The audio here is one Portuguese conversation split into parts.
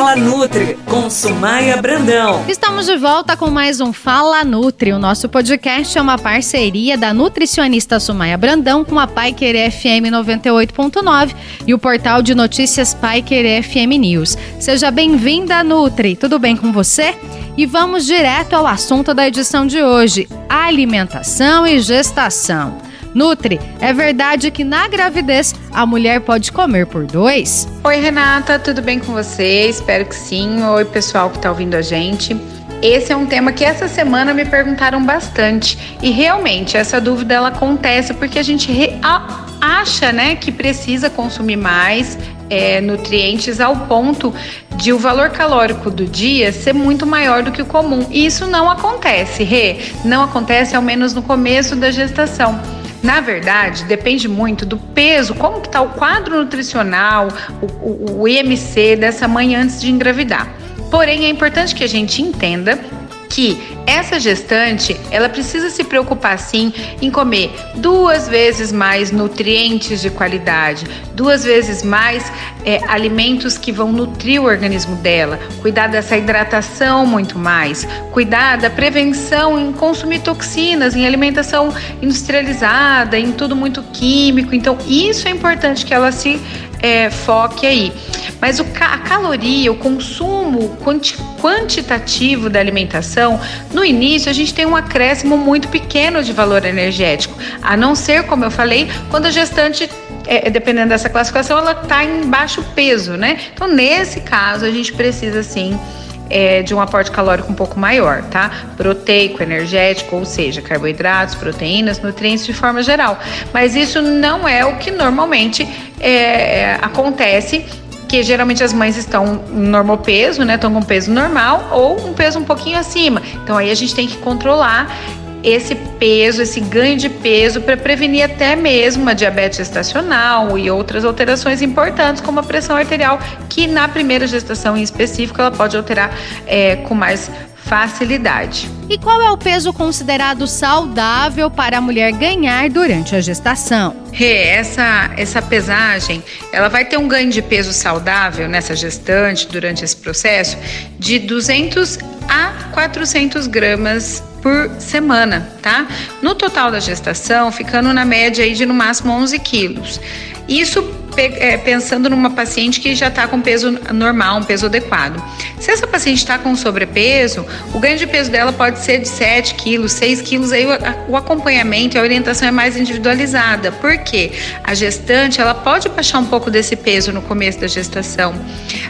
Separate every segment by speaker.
Speaker 1: Fala Nutri, com Sumaia Brandão.
Speaker 2: Estamos de volta com mais um Fala Nutri. O nosso podcast é uma parceria da nutricionista Sumaia Brandão com a Paiquer FM 98.9 e o portal de notícias Paiquer FM News. Seja bem-vinda, Nutri. Tudo bem com você? E vamos direto ao assunto da edição de hoje: alimentação e gestação. Nutri, é verdade que na gravidez a mulher pode comer por dois?
Speaker 3: Oi, Renata, tudo bem com você? Espero que sim. Oi, pessoal que está ouvindo a gente. Esse é um tema que essa semana me perguntaram bastante e realmente essa dúvida ela acontece porque a gente acha, né, que precisa consumir mais é, nutrientes ao ponto de o valor calórico do dia ser muito maior do que o comum. E isso não acontece, Rê. Não acontece ao menos no começo da gestação. Na verdade, depende muito do peso, como que está o quadro nutricional, o, o, o IMC dessa mãe antes de engravidar. Porém, é importante que a gente entenda que essa gestante ela precisa se preocupar sim em comer duas vezes mais nutrientes de qualidade, duas vezes mais é, alimentos que vão nutrir o organismo dela, cuidar dessa hidratação muito mais, cuidar da prevenção em consumir toxinas, em alimentação industrializada, em tudo muito químico. Então, isso é importante que ela se é, foque aí. Mas o, a caloria, o consumo quanti, quantitativo da alimentação, no início a gente tem um acréscimo muito pequeno de valor energético, a não ser, como eu falei, quando a gestante é, dependendo dessa classificação, ela está em baixo peso, né? Então, nesse caso, a gente precisa sim é, de um aporte calórico um pouco maior, tá? Proteico, energético, ou seja, carboidratos, proteínas, nutrientes de forma geral. Mas isso não é o que normalmente é, acontece que geralmente as mães estão normal peso, né? Estão com peso normal ou um peso um pouquinho acima. Então aí a gente tem que controlar esse peso, esse ganho de peso para prevenir até mesmo a diabetes gestacional e outras alterações importantes, como a pressão arterial, que na primeira gestação em específico ela pode alterar é, com mais facilidade.
Speaker 2: E qual é o peso considerado saudável para a mulher ganhar durante a gestação?
Speaker 3: Rê, essa, essa pesagem, ela vai ter um ganho de peso saudável nessa gestante durante esse processo de 200 a 400 gramas por semana, tá? No total da gestação, ficando na média aí de no máximo 11 quilos. Isso pensando numa paciente que já está com peso normal, um peso adequado. Se essa paciente está com sobrepeso, o ganho de peso dela pode ser de 7 quilos, 6 quilos, aí o, o acompanhamento e a orientação é mais individualizada. Por quê? A gestante, ela pode baixar um pouco desse peso no começo da gestação.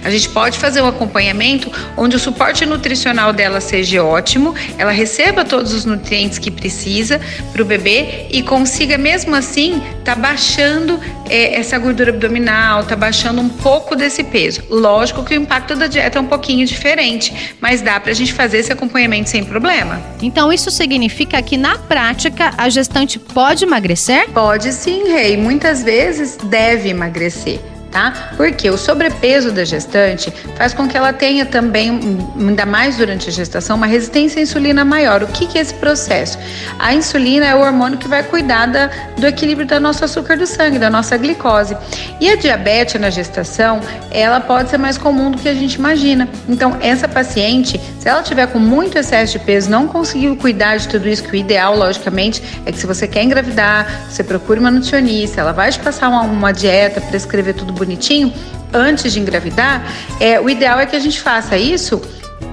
Speaker 3: A gente pode fazer um acompanhamento onde o suporte nutricional dela seja ótimo, ela receba todos os nutrientes que precisa para o bebê e consiga mesmo assim tá baixando é, essa gordura abdominal, tá baixando um pouco desse peso. Lógico que o impacto da dieta é um pouquinho diferente, mas dá pra gente fazer esse acompanhamento sem problema.
Speaker 2: Então isso significa que na prática a gestante pode emagrecer?
Speaker 3: Pode sim, Rei. Muitas vezes deve emagrecer tá? Porque o sobrepeso da gestante faz com que ela tenha também, ainda mais durante a gestação, uma resistência à insulina maior. O que, que é esse processo? A insulina é o hormônio que vai cuidar da, do equilíbrio do nosso açúcar do sangue, da nossa glicose. E a diabetes na gestação, ela pode ser mais comum do que a gente imagina. Então, essa paciente, se ela tiver com muito excesso de peso, não conseguiu cuidar de tudo isso, que o ideal, logicamente, é que se você quer engravidar, você procure uma nutricionista, ela vai te passar uma, uma dieta, prescrever tudo bonitinho antes de engravidar, é, o ideal é que a gente faça isso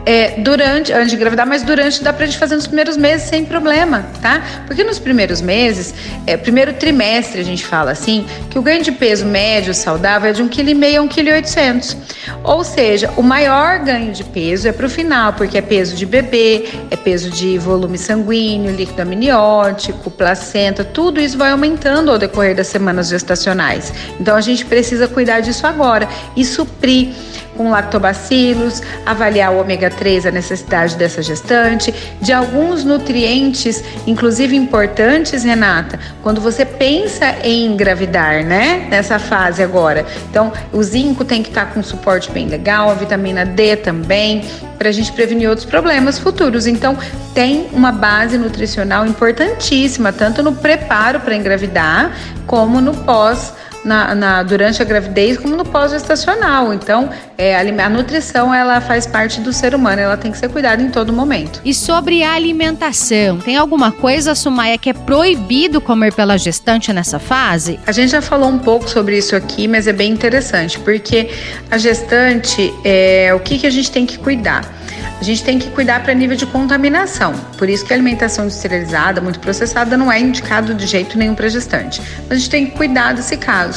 Speaker 3: é, durante, antes de engravidar, mas durante dá pra gente fazer nos primeiros meses sem problema, tá? Porque nos primeiros meses, é, primeiro trimestre a gente fala assim, que o ganho de peso médio saudável é de 1,5 kg a 1,8 kg. Ou seja, o maior ganho de peso é pro final, porque é peso de bebê, é peso de volume sanguíneo, líquido amniótico, placenta, tudo isso vai aumentando ao decorrer das semanas gestacionais. Então a gente precisa cuidar disso agora e suprir com lactobacilos, avaliar o ômega 3, a necessidade dessa gestante, de alguns nutrientes, inclusive importantes, Renata, quando você pensa em engravidar, né? Nessa fase agora. Então, o zinco tem que estar com suporte bem legal, a vitamina D também, para a gente prevenir outros problemas futuros. Então, tem uma base nutricional importantíssima, tanto no preparo para engravidar, como no pós na, na durante a gravidez como no pós-gestacional. Então, é, a, nutrição ela faz parte do ser humano, ela tem que ser cuidada em todo momento.
Speaker 2: E sobre a alimentação, tem alguma coisa, Sumaia, que é proibido comer pela gestante nessa fase?
Speaker 3: A gente já falou um pouco sobre isso aqui, mas é bem interessante, porque a gestante, é, o que, que a gente tem que cuidar? A gente tem que cuidar para nível de contaminação. Por isso que a alimentação industrializada, muito processada, não é indicado de jeito nenhum para gestante. Mas a gente tem que cuidar desse caso.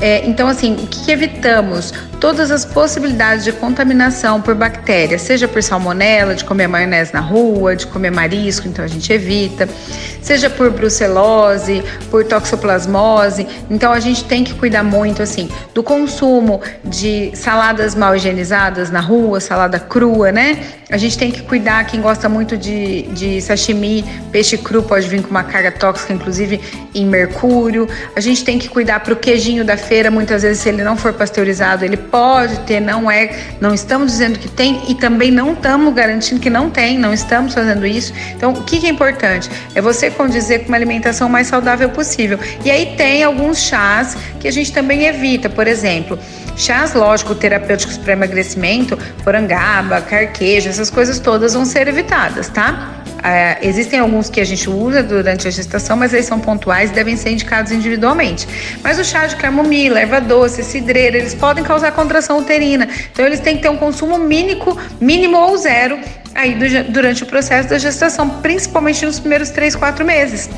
Speaker 3: É, então, assim, o que, evitamos? Todas as possibilidades de contaminação por bactérias, seja por salmonela, de comer maionese na rua, de comer marisco, então a gente evita, seja por brucelose, por toxoplasmose. Então a gente tem que cuidar muito, assim, do consumo de saladas mal higienizadas na rua, salada crua, né? A gente tem que cuidar, quem gosta muito de, de sashimi, peixe cru pode vir com uma carga tóxica, inclusive em mercúrio. A gente tem que cuidar para o queijinho da feira, muitas vezes, se ele não for pasteurizado, ele pode ter, não é, não estamos dizendo que tem e também não estamos garantindo que não tem, não estamos fazendo isso. Então, o que, é importante? É você condizer com uma alimentação mais saudável possível. E aí tem alguns chás que a gente também evita, por exemplo, chás, lógico, terapêuticos para emagrecimento, porangaba, carqueja, essas coisas todas vão ser evitadas, tá? É, existem alguns que a gente usa durante a gestação, mas eles são pontuais e devem ser indicados individualmente. Mas o chá de camomila, erva doce, cidreira, eles podem causar contração uterina. Então eles têm que ter um consumo mínimo, mínimo ou zero aí do, durante o processo da gestação, principalmente nos primeiros 3, 4 meses.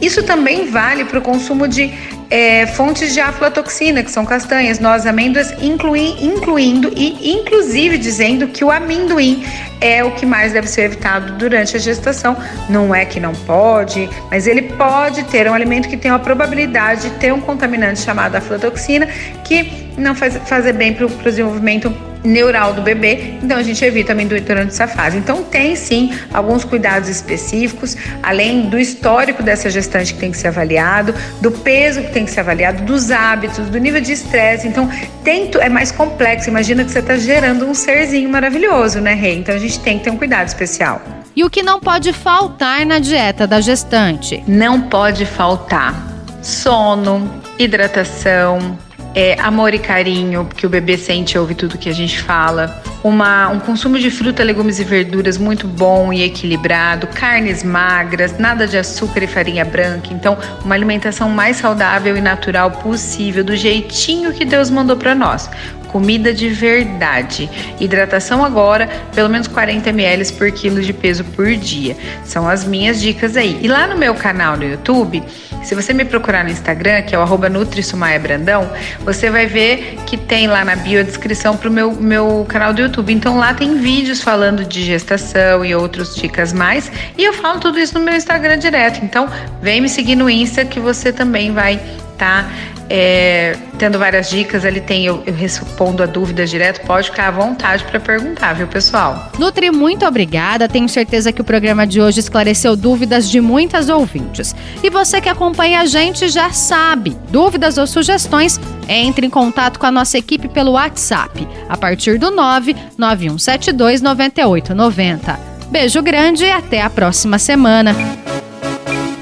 Speaker 3: Isso também vale para o consumo de é, fontes de aflatoxina, que são castanhas, nozes, amêndoas, inclui, incluindo e inclusive dizendo que o amendoim é o que mais deve ser evitado durante a gestação. Não é que não pode, mas ele pode ter um alimento que tem uma probabilidade de ter um contaminante chamado aflatoxina que não faz fazer bem para o desenvolvimento neural do bebê, então a gente evita amendoim durante essa fase. Então tem sim alguns cuidados específicos, além do histórico dessa gestante que tem que ser avaliado, do peso que tem que ser avaliado, dos hábitos, do nível de estresse. Então tem, é mais complexo. Imagina que você está gerando um serzinho maravilhoso, né, Rei? Então a gente tem que ter um cuidado especial.
Speaker 2: E o que não pode faltar na dieta da gestante?
Speaker 3: Não pode faltar sono, hidratação, é, amor e carinho, porque o bebê sente e ouve tudo que a gente fala. Uma, um consumo de fruta, legumes e verduras muito bom e equilibrado, carnes magras, nada de açúcar e farinha branca. Então, uma alimentação mais saudável e natural possível, do jeitinho que Deus mandou para nós comida de verdade. Hidratação agora, pelo menos 40 ml por quilo de peso por dia. São as minhas dicas aí. E lá no meu canal no YouTube, se você me procurar no Instagram, que é o Brandão, você vai ver que tem lá na bio a descrição para o meu, meu canal do YouTube. Então lá tem vídeos falando de gestação e outras dicas mais. E eu falo tudo isso no meu Instagram direto. Então vem me seguir no Insta que você também vai estar tá é, tendo várias dicas, ali tem eu, eu respondo a dúvidas direto, pode ficar à vontade para perguntar, viu, pessoal?
Speaker 2: Nutri, muito obrigada. Tenho certeza que o programa de hoje esclareceu dúvidas de muitas ouvintes. E você que acompanha a gente já sabe, dúvidas ou sugestões, entre em contato com a nossa equipe pelo WhatsApp, a partir do 99172 9890. Beijo grande e até a próxima semana.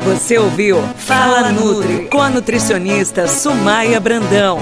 Speaker 1: Você ouviu Fala Nutri com a nutricionista Sumaia Brandão.